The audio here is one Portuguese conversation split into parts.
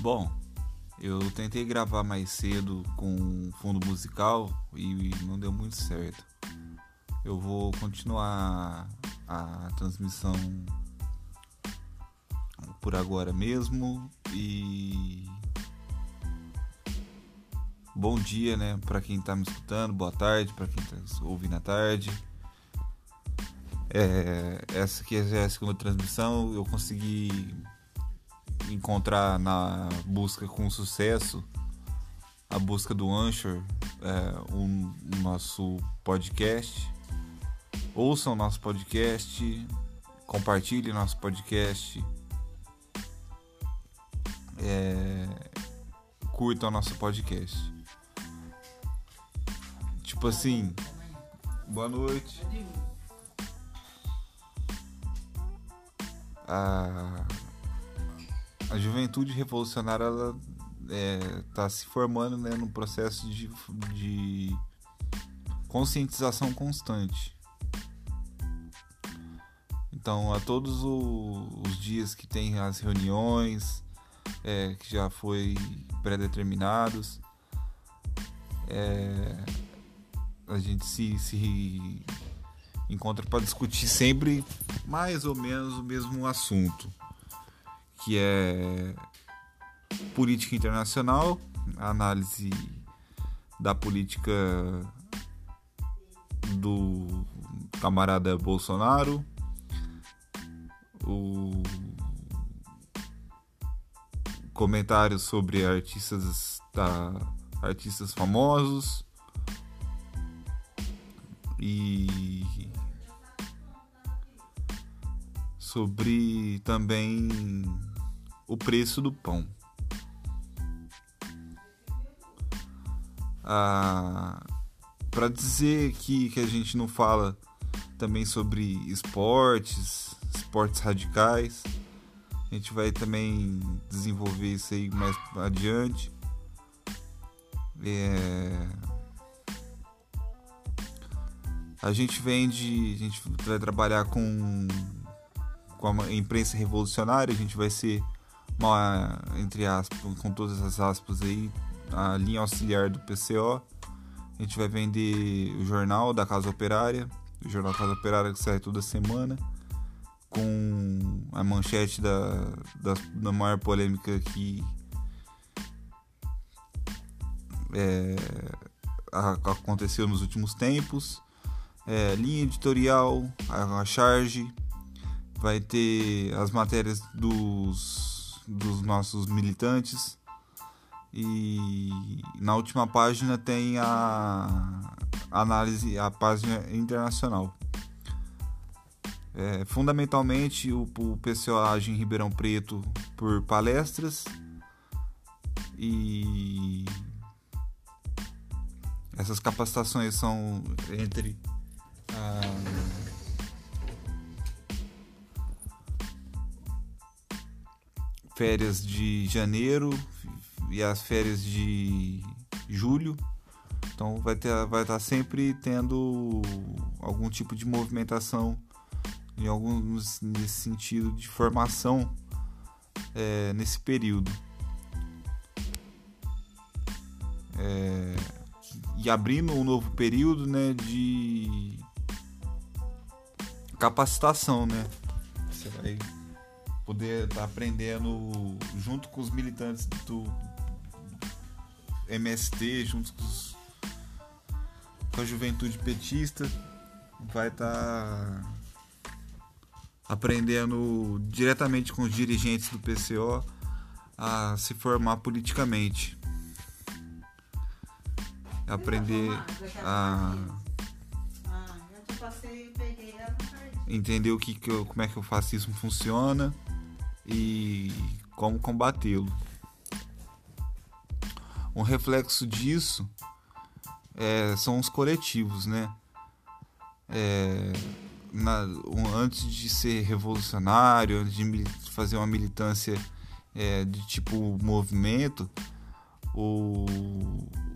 Bom, eu tentei gravar mais cedo com fundo musical e não deu muito certo. Eu vou continuar a transmissão por agora mesmo e bom dia, né, para quem tá me escutando, boa tarde para quem tá ouvindo à tarde. É, essa aqui é a segunda transmissão, eu consegui encontrar na busca com sucesso a busca do Anchor, é, o nosso podcast. Ouçam nosso podcast, compartilhem nosso podcast, é, curtam nosso podcast. Tipo assim, boa noite. Ah, a juventude revolucionária ela está é, se formando né, no processo de, de conscientização constante. Então, a todos o, os dias que tem as reuniões, é, que já foi pré-determinados, é, a gente se, se encontra para discutir sempre mais ou menos o mesmo assunto que é política internacional, análise da política do camarada Bolsonaro, o comentários sobre artistas da artistas famosos e sobre também o preço do pão. Ah, Para dizer que, que a gente não fala também sobre esportes, esportes radicais, a gente vai também desenvolver isso aí mais adiante. É... A gente vende, a gente vai trabalhar com, com a imprensa revolucionária, a gente vai ser uma, entre aspas, com todas as aspas aí, a linha auxiliar do PCO. A gente vai vender o jornal da Casa Operária, o jornal Casa Operária que sai toda semana, com a manchete da, da, da maior polêmica que é, aconteceu nos últimos tempos. É, linha editorial, a, a charge, vai ter as matérias dos dos nossos militantes. E na última página tem a análise, a página internacional. É, fundamentalmente, o, o PCO age em Ribeirão Preto por palestras e essas capacitações são entre a férias de janeiro e as férias de julho. Então vai ter, vai estar sempre tendo algum tipo de movimentação em alguns nesse sentido de formação é, nesse período. É, e abrindo um novo período né, de capacitação, né? Você vai poder estar tá aprendendo junto com os militantes do MST, junto com, os, com a juventude petista, vai estar tá aprendendo diretamente com os dirigentes do PCO a se formar politicamente. Aprender a entender o que, que eu, como é que o fascismo funciona e como combatê-lo. Um reflexo disso é, são os coletivos, né? É, na, um, antes de ser revolucionário, antes de fazer uma militância é, de tipo movimento, o,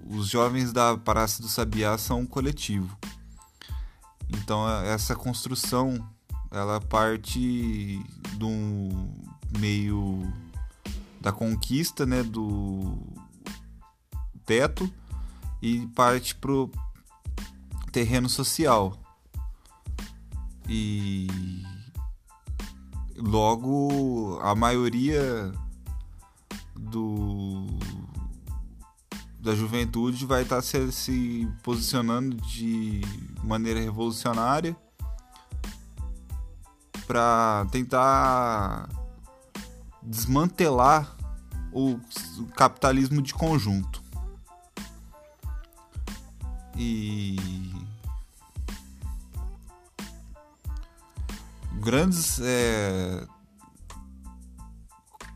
os jovens da Praça do Sabiá são um coletivo. Então essa construção ela parte de um meio da conquista né, do teto e parte pro terreno social. E logo a maioria do da juventude vai estar tá se, se posicionando de maneira revolucionária para tentar desmantelar o, capitalismo de conjunto. E grandes é,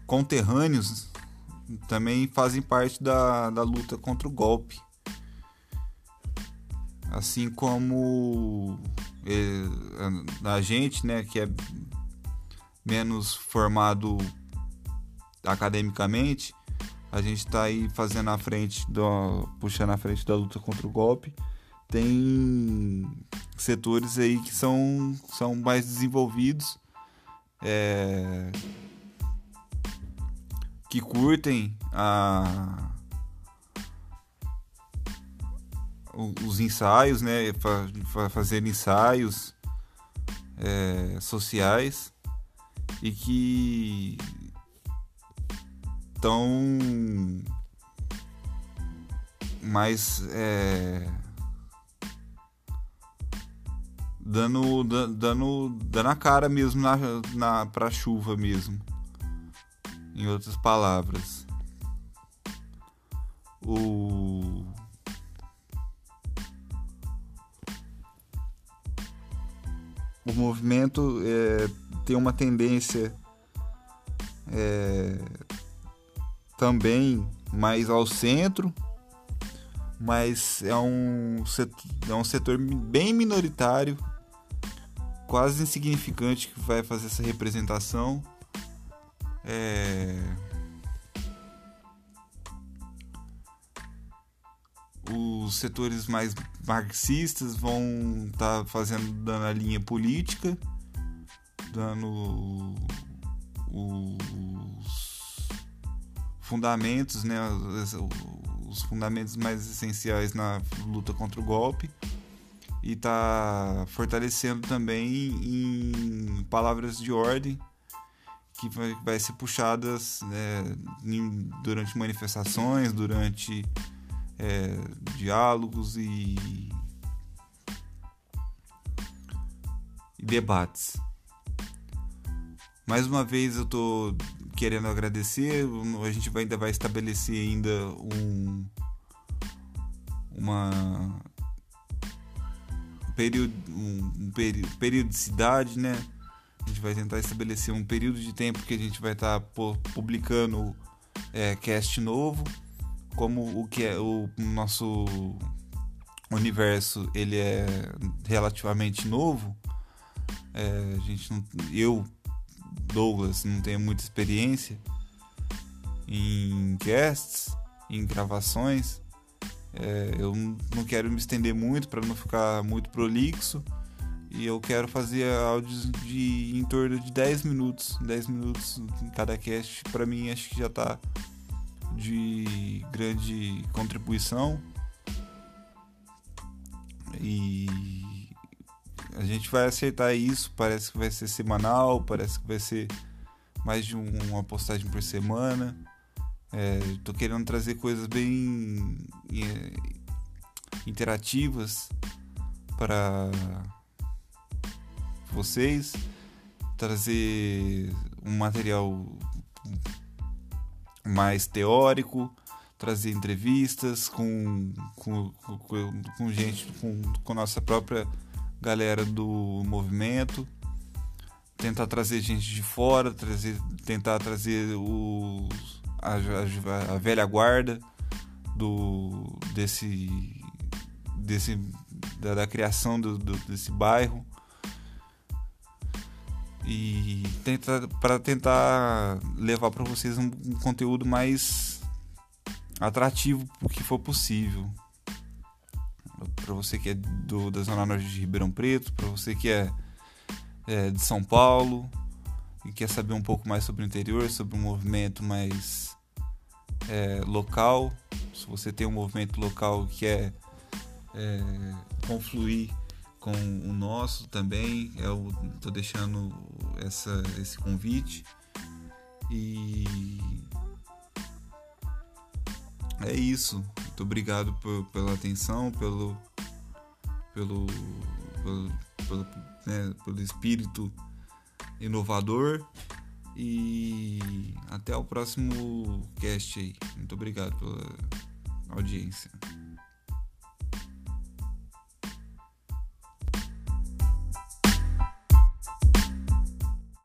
conterrâneos também fazem parte da, da luta contra o golpe. Assim como é, a gente, né, que é menos formado academicamente, a gente está aí fazendo a frente, do, puxando a frente da luta contra o golpe. Tem setores aí que são, são mais desenvolvidos. É, que curtem a, os ensaios, né? Fazer ensaios é, sociais e que estão mais é, dando, dando, dando a cara mesmo na, na, pra chuva mesmo. Em outras palavras, o o movimento é, tem uma tendência é, também mais ao centro, mas é um setor, é um setor bem minoritário, quase insignificante que vai fazer essa representação. É... Os setores mais marxistas vão estar tá fazendo dando a linha política, dando os fundamentos, né, os fundamentos mais essenciais na luta contra o golpe e está fortalecendo também em palavras de ordem que vai, ser puxadas né, durante manifestações, durante é, diálogos e, e, debates. Mais uma vez eu estou querendo agradecer, a gente vai, ainda vai estabelecer ainda um uma período, um, periodicidade, né? A gente vai tentar estabelecer um período de tempo que a gente vai estar tá publicando é, cast novo, como o que é o nosso universo ele é relativamente novo. É, a gente não, eu Douglas não tenho muita experiência em casts, em gravações. É, eu não quero me estender muito para não ficar muito prolixo. E eu quero fazer áudios de em torno de 10 minutos. 10 minutos em cada cast, para mim acho que já tá de grande contribuição. E a gente vai acertar isso, parece que vai ser semanal, parece que vai ser mais de uma postagem por semana. É, tô querendo trazer coisas bem é, interativas para vocês, trazer um material mais teórico, trazer entrevistas com, com, com, com gente, com, com nossa própria galera do movimento, tentar trazer gente de fora, trazer, tentar trazer os, a, a, a velha guarda do desse desse da, da criação do, do, desse bairro. E tenta, para tentar levar para vocês um, um, conteúdo mais atrativo o que for possível para você que é do, da zona norte de Ribeirão Preto para você que é, é, de São Paulo e quer saber um pouco mais sobre o interior, sobre um movimento mais é, local, se você tem um movimento local que quer é, confluir com o nosso também, eu estou deixando essa, esse convite. E é isso. Muito obrigado pela atenção, pelo, pelo, pelo, pelo, né, pelo espírito inovador. E até o próximo cast aí. Muito obrigado pela audiência.